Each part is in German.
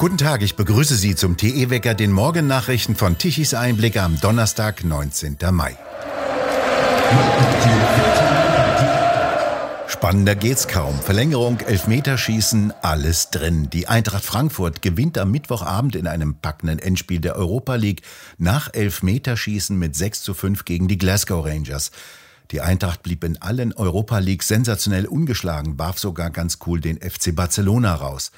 Guten Tag, ich begrüße Sie zum TE-Wecker, den Morgennachrichten von Tichys Einblick am Donnerstag, 19. Mai. Spannender geht's kaum. Verlängerung, Elfmeterschießen, alles drin. Die Eintracht Frankfurt gewinnt am Mittwochabend in einem packenden Endspiel der Europa League nach Elfmeterschießen mit 6 zu 5 gegen die Glasgow Rangers. Die Eintracht blieb in allen Europa Leagues sensationell ungeschlagen, warf sogar ganz cool den FC Barcelona raus.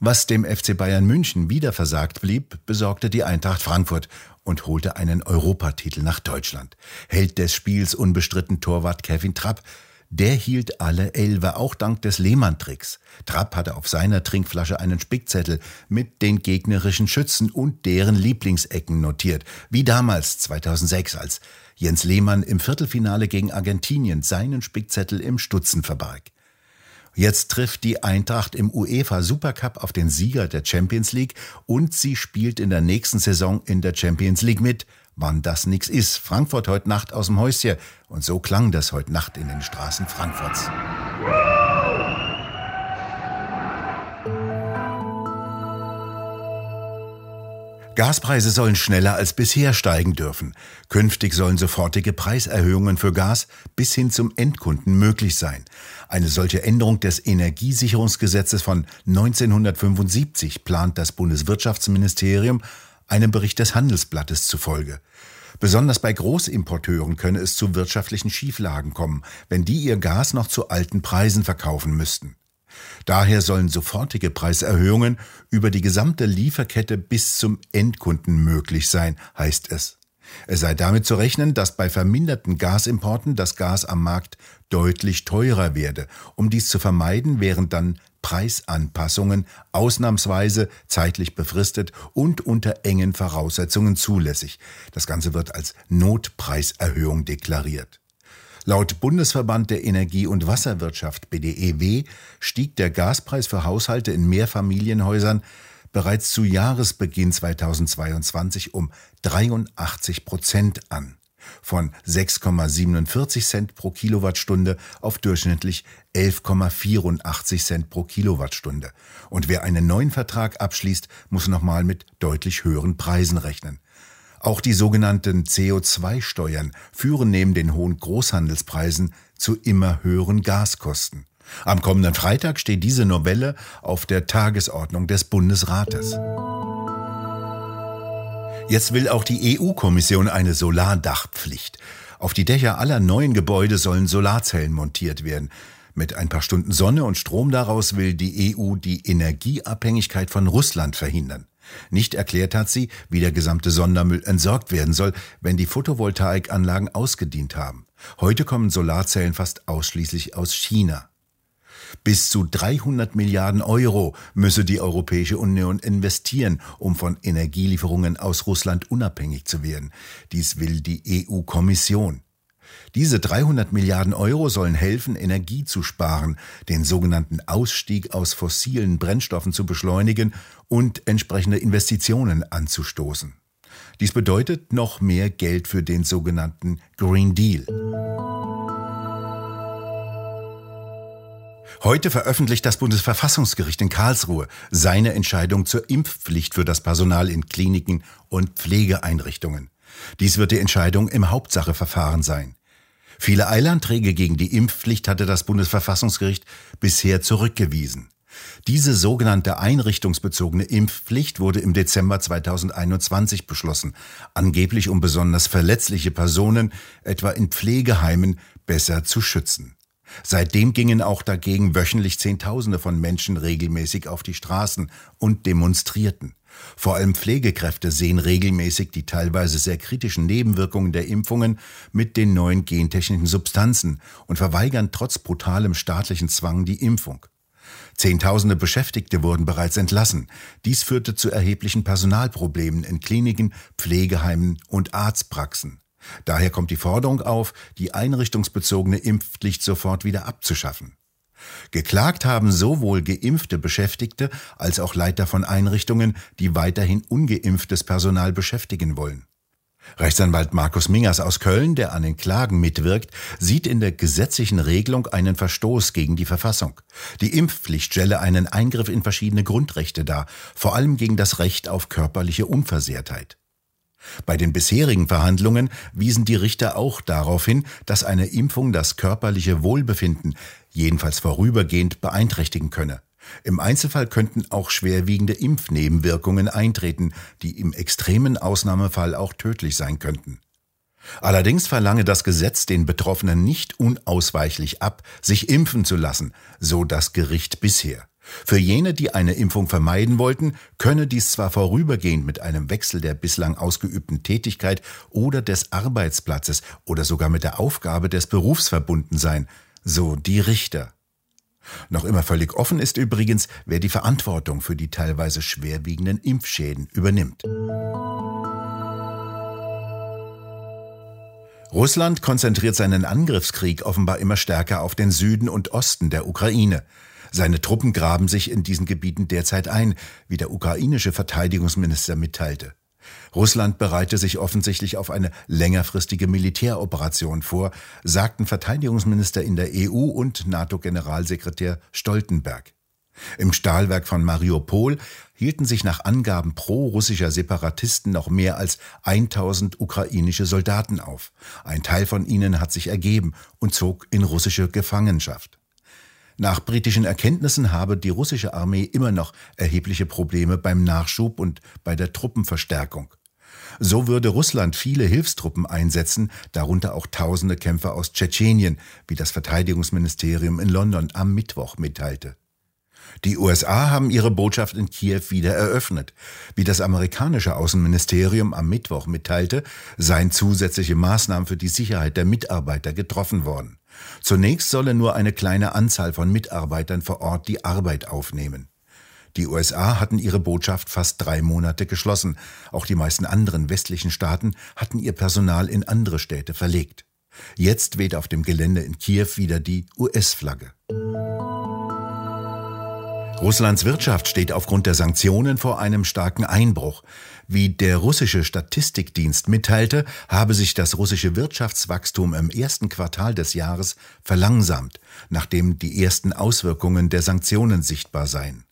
Was dem FC Bayern München wieder versagt blieb, besorgte die Eintracht Frankfurt und holte einen Europatitel nach Deutschland. Held des Spiels unbestritten Torwart Kevin Trapp. Der hielt alle Elfer, auch dank des Lehmann-Tricks. Trapp hatte auf seiner Trinkflasche einen Spickzettel mit den gegnerischen Schützen und deren Lieblingsecken notiert, wie damals 2006, als Jens Lehmann im Viertelfinale gegen Argentinien seinen Spickzettel im Stutzen verbarg. Jetzt trifft die Eintracht im UEFA Supercup auf den Sieger der Champions League und sie spielt in der nächsten Saison in der Champions League mit. Wann das nix ist. Frankfurt heute Nacht aus dem Häuschen. Und so klang das heute Nacht in den Straßen Frankfurts. Gaspreise sollen schneller als bisher steigen dürfen. Künftig sollen sofortige Preiserhöhungen für Gas bis hin zum Endkunden möglich sein. Eine solche Änderung des Energiesicherungsgesetzes von 1975 plant das Bundeswirtschaftsministerium einem Bericht des Handelsblattes zufolge. Besonders bei Großimporteuren könne es zu wirtschaftlichen Schieflagen kommen, wenn die ihr Gas noch zu alten Preisen verkaufen müssten. Daher sollen sofortige Preiserhöhungen über die gesamte Lieferkette bis zum Endkunden möglich sein, heißt es. Es sei damit zu rechnen, dass bei verminderten Gasimporten das Gas am Markt deutlich teurer werde. Um dies zu vermeiden, wären dann Preisanpassungen ausnahmsweise zeitlich befristet und unter engen Voraussetzungen zulässig. Das Ganze wird als Notpreiserhöhung deklariert. Laut Bundesverband der Energie- und Wasserwirtschaft BDEW stieg der Gaspreis für Haushalte in Mehrfamilienhäusern bereits zu Jahresbeginn 2022 um 83 Prozent an. Von 6,47 Cent pro Kilowattstunde auf durchschnittlich 11,84 Cent pro Kilowattstunde. Und wer einen neuen Vertrag abschließt, muss nochmal mit deutlich höheren Preisen rechnen. Auch die sogenannten CO2-Steuern führen neben den hohen Großhandelspreisen zu immer höheren Gaskosten. Am kommenden Freitag steht diese Novelle auf der Tagesordnung des Bundesrates. Jetzt will auch die EU-Kommission eine Solardachpflicht. Auf die Dächer aller neuen Gebäude sollen Solarzellen montiert werden. Mit ein paar Stunden Sonne und Strom daraus will die EU die Energieabhängigkeit von Russland verhindern. Nicht erklärt hat sie, wie der gesamte Sondermüll entsorgt werden soll, wenn die Photovoltaikanlagen ausgedient haben. Heute kommen Solarzellen fast ausschließlich aus China. Bis zu 300 Milliarden Euro müsse die Europäische Union investieren, um von Energielieferungen aus Russland unabhängig zu werden. Dies will die EU-Kommission. Diese 300 Milliarden Euro sollen helfen, Energie zu sparen, den sogenannten Ausstieg aus fossilen Brennstoffen zu beschleunigen und entsprechende Investitionen anzustoßen. Dies bedeutet noch mehr Geld für den sogenannten Green Deal. Heute veröffentlicht das Bundesverfassungsgericht in Karlsruhe seine Entscheidung zur Impfpflicht für das Personal in Kliniken und Pflegeeinrichtungen. Dies wird die Entscheidung im Hauptsacheverfahren sein. Viele Eilanträge gegen die Impfpflicht hatte das Bundesverfassungsgericht bisher zurückgewiesen. Diese sogenannte einrichtungsbezogene Impfpflicht wurde im Dezember 2021 beschlossen, angeblich um besonders verletzliche Personen, etwa in Pflegeheimen, besser zu schützen. Seitdem gingen auch dagegen wöchentlich Zehntausende von Menschen regelmäßig auf die Straßen und demonstrierten. Vor allem Pflegekräfte sehen regelmäßig die teilweise sehr kritischen Nebenwirkungen der Impfungen mit den neuen gentechnischen Substanzen und verweigern trotz brutalem staatlichen Zwang die Impfung. Zehntausende Beschäftigte wurden bereits entlassen. Dies führte zu erheblichen Personalproblemen in Kliniken, Pflegeheimen und Arztpraxen. Daher kommt die Forderung auf, die einrichtungsbezogene Impfpflicht sofort wieder abzuschaffen. Geklagt haben sowohl geimpfte Beschäftigte als auch Leiter von Einrichtungen, die weiterhin ungeimpftes Personal beschäftigen wollen. Rechtsanwalt Markus Mingers aus Köln, der an den Klagen mitwirkt, sieht in der gesetzlichen Regelung einen Verstoß gegen die Verfassung. Die Impfpflicht stelle einen Eingriff in verschiedene Grundrechte dar, vor allem gegen das Recht auf körperliche Unversehrtheit. Bei den bisherigen Verhandlungen wiesen die Richter auch darauf hin, dass eine Impfung das körperliche Wohlbefinden, jedenfalls vorübergehend, beeinträchtigen könne. Im Einzelfall könnten auch schwerwiegende Impfnebenwirkungen eintreten, die im extremen Ausnahmefall auch tödlich sein könnten. Allerdings verlange das Gesetz den Betroffenen nicht unausweichlich ab, sich impfen zu lassen, so das Gericht bisher. Für jene, die eine Impfung vermeiden wollten, könne dies zwar vorübergehend mit einem Wechsel der bislang ausgeübten Tätigkeit oder des Arbeitsplatzes oder sogar mit der Aufgabe des Berufs verbunden sein, so die Richter. Noch immer völlig offen ist übrigens, wer die Verantwortung für die teilweise schwerwiegenden Impfschäden übernimmt. Russland konzentriert seinen Angriffskrieg offenbar immer stärker auf den Süden und Osten der Ukraine. Seine Truppen graben sich in diesen Gebieten derzeit ein, wie der ukrainische Verteidigungsminister mitteilte. Russland bereite sich offensichtlich auf eine längerfristige Militäroperation vor, sagten Verteidigungsminister in der EU und NATO-Generalsekretär Stoltenberg. Im Stahlwerk von Mariupol hielten sich nach Angaben pro-russischer Separatisten noch mehr als 1000 ukrainische Soldaten auf. Ein Teil von ihnen hat sich ergeben und zog in russische Gefangenschaft. Nach britischen Erkenntnissen habe die russische Armee immer noch erhebliche Probleme beim Nachschub und bei der Truppenverstärkung. So würde Russland viele Hilfstruppen einsetzen, darunter auch tausende Kämpfer aus Tschetschenien, wie das Verteidigungsministerium in London am Mittwoch mitteilte. Die USA haben ihre Botschaft in Kiew wieder eröffnet. Wie das amerikanische Außenministerium am Mittwoch mitteilte, seien zusätzliche Maßnahmen für die Sicherheit der Mitarbeiter getroffen worden. Zunächst solle nur eine kleine Anzahl von Mitarbeitern vor Ort die Arbeit aufnehmen. Die USA hatten ihre Botschaft fast drei Monate geschlossen. Auch die meisten anderen westlichen Staaten hatten ihr Personal in andere Städte verlegt. Jetzt weht auf dem Gelände in Kiew wieder die US-Flagge. Russlands Wirtschaft steht aufgrund der Sanktionen vor einem starken Einbruch. Wie der russische Statistikdienst mitteilte, habe sich das russische Wirtschaftswachstum im ersten Quartal des Jahres verlangsamt, nachdem die ersten Auswirkungen der Sanktionen sichtbar seien.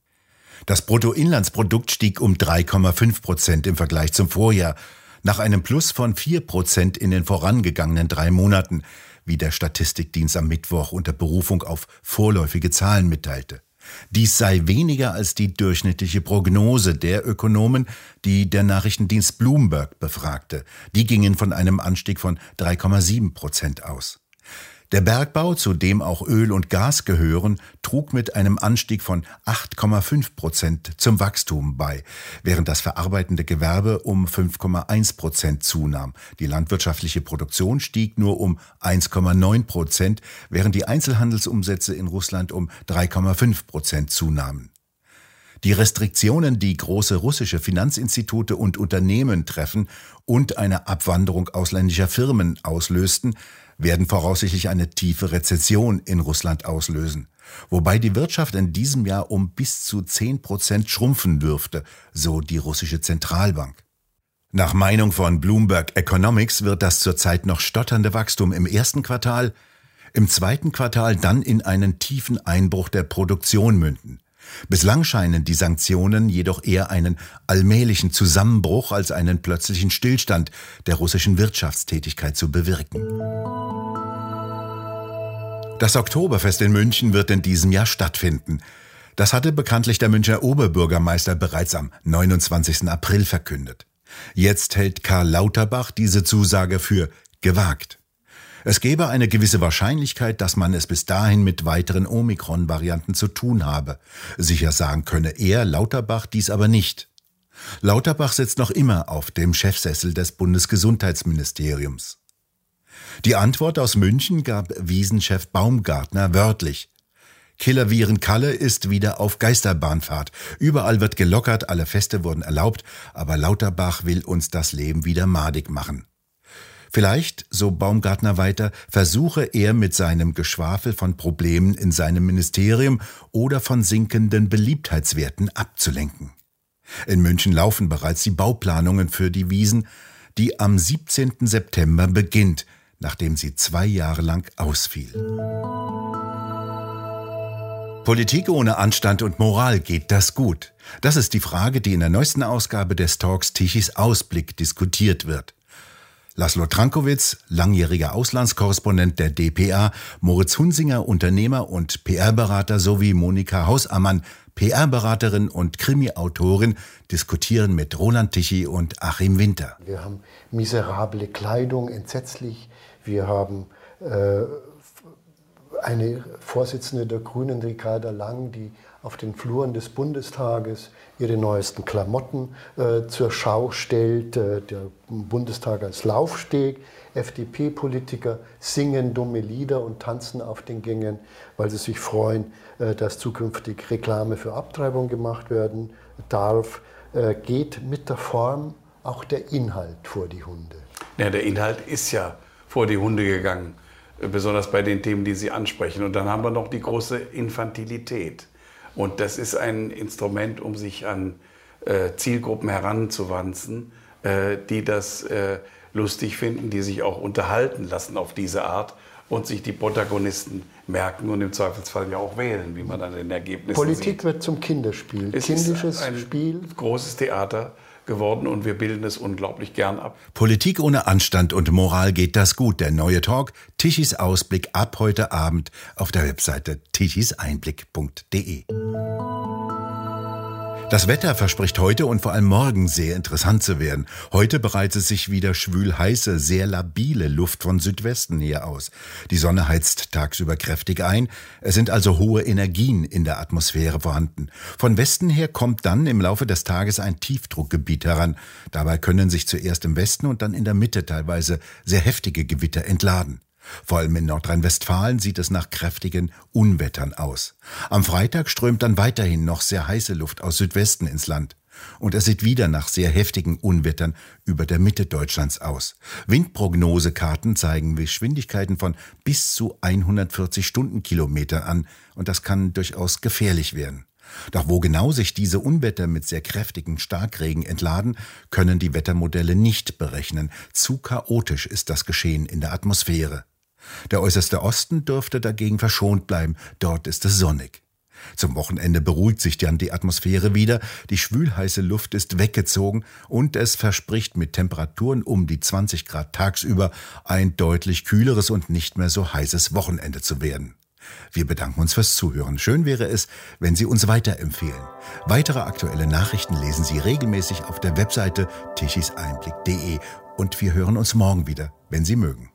Das Bruttoinlandsprodukt stieg um 3,5 Prozent im Vergleich zum Vorjahr, nach einem Plus von 4 Prozent in den vorangegangenen drei Monaten, wie der Statistikdienst am Mittwoch unter Berufung auf vorläufige Zahlen mitteilte. Dies sei weniger als die durchschnittliche Prognose der Ökonomen, die der Nachrichtendienst Bloomberg befragte. Die gingen von einem Anstieg von 3,7 Prozent aus. Der Bergbau, zu dem auch Öl und Gas gehören, trug mit einem Anstieg von 8,5 Prozent zum Wachstum bei, während das verarbeitende Gewerbe um 5,1 Prozent zunahm. Die landwirtschaftliche Produktion stieg nur um 1,9 Prozent, während die Einzelhandelsumsätze in Russland um 3,5 Prozent zunahmen. Die Restriktionen, die große russische Finanzinstitute und Unternehmen treffen und eine Abwanderung ausländischer Firmen auslösten, werden voraussichtlich eine tiefe Rezession in Russland auslösen, wobei die Wirtschaft in diesem Jahr um bis zu 10 Prozent schrumpfen dürfte, so die russische Zentralbank. Nach Meinung von Bloomberg Economics wird das zurzeit noch stotternde Wachstum im ersten Quartal, im zweiten Quartal dann in einen tiefen Einbruch der Produktion münden. Bislang scheinen die Sanktionen jedoch eher einen allmählichen Zusammenbruch als einen plötzlichen Stillstand der russischen Wirtschaftstätigkeit zu bewirken. Das Oktoberfest in München wird in diesem Jahr stattfinden. Das hatte bekanntlich der Münchner Oberbürgermeister bereits am 29. April verkündet. Jetzt hält Karl Lauterbach diese Zusage für gewagt. Es gäbe eine gewisse Wahrscheinlichkeit, dass man es bis dahin mit weiteren Omikron-Varianten zu tun habe. Sicher sagen könne er, Lauterbach, dies aber nicht. Lauterbach sitzt noch immer auf dem Chefsessel des Bundesgesundheitsministeriums. Die Antwort aus München gab Wiesenchef Baumgartner wörtlich. Killerviren Kalle ist wieder auf Geisterbahnfahrt. Überall wird gelockert, alle Feste wurden erlaubt, aber Lauterbach will uns das Leben wieder madig machen. Vielleicht, so Baumgartner weiter, versuche er mit seinem Geschwafel von Problemen in seinem Ministerium oder von sinkenden Beliebtheitswerten abzulenken. In München laufen bereits die Bauplanungen für die Wiesen, die am 17. September beginnt, nachdem sie zwei Jahre lang ausfiel. Politik ohne Anstand und Moral geht das gut? Das ist die Frage, die in der neuesten Ausgabe des Talks Tichys Ausblick diskutiert wird. Laszlo Trankowitz, langjähriger Auslandskorrespondent der DPA, Moritz Hunsinger, Unternehmer und PR-Berater sowie Monika Hausammann, PR-Beraterin und Krimi-Autorin, diskutieren mit Roland Tichy und Achim Winter. Wir haben miserable Kleidung, entsetzlich. Wir haben äh, eine Vorsitzende der Grünen, Ricarda Lang, die auf den Fluren des Bundestages ihre neuesten Klamotten äh, zur Schau stellt. Äh, der Bundestag als Laufsteg. FDP-Politiker singen dumme Lieder und tanzen auf den Gängen, weil sie sich freuen, äh, dass zukünftig Reklame für Abtreibung gemacht werden darf. Äh, geht mit der Form auch der Inhalt vor die Hunde? Ja, der Inhalt ist ja vor die Hunde gegangen, äh, besonders bei den Themen, die Sie ansprechen. Und dann haben wir noch die große Infantilität. Und das ist ein Instrument, um sich an äh, Zielgruppen heranzuwanzen, äh, die das äh, lustig finden, die sich auch unterhalten lassen auf diese Art und sich die Protagonisten merken und im Zweifelsfall ja auch wählen, wie man dann in den Ergebnissen Politik sieht. wird zum Kinderspiel, es kindisches ist ein Spiel. großes Theater geworden und wir bilden es unglaublich gern ab. Politik ohne Anstand und Moral geht das gut. Der neue Talk, Tichys Ausblick ab heute Abend auf der Webseite tichiseinblick.de. Das Wetter verspricht heute und vor allem morgen sehr interessant zu werden. Heute bereitet sich wieder schwül heiße, sehr labile Luft von Südwesten her aus. Die Sonne heizt tagsüber kräftig ein. Es sind also hohe Energien in der Atmosphäre vorhanden. Von Westen her kommt dann im Laufe des Tages ein Tiefdruckgebiet heran. Dabei können sich zuerst im Westen und dann in der Mitte teilweise sehr heftige Gewitter entladen. Vor allem in Nordrhein-Westfalen sieht es nach kräftigen Unwettern aus. Am Freitag strömt dann weiterhin noch sehr heiße Luft aus Südwesten ins Land. Und es sieht wieder nach sehr heftigen Unwettern über der Mitte Deutschlands aus. Windprognosekarten zeigen Geschwindigkeiten von bis zu 140 Stundenkilometer an und das kann durchaus gefährlich werden. Doch wo genau sich diese Unwetter mit sehr kräftigen Starkregen entladen, können die Wettermodelle nicht berechnen. Zu chaotisch ist das Geschehen in der Atmosphäre. Der äußerste Osten dürfte dagegen verschont bleiben, dort ist es sonnig. Zum Wochenende beruhigt sich dann die Atmosphäre wieder, die schwülheiße Luft ist weggezogen und es verspricht mit Temperaturen um die 20 Grad tagsüber ein deutlich kühleres und nicht mehr so heißes Wochenende zu werden. Wir bedanken uns fürs Zuhören. Schön wäre es, wenn Sie uns weiterempfehlen. Weitere aktuelle Nachrichten lesen Sie regelmäßig auf der Webseite tichiseinblick.de und wir hören uns morgen wieder, wenn Sie mögen.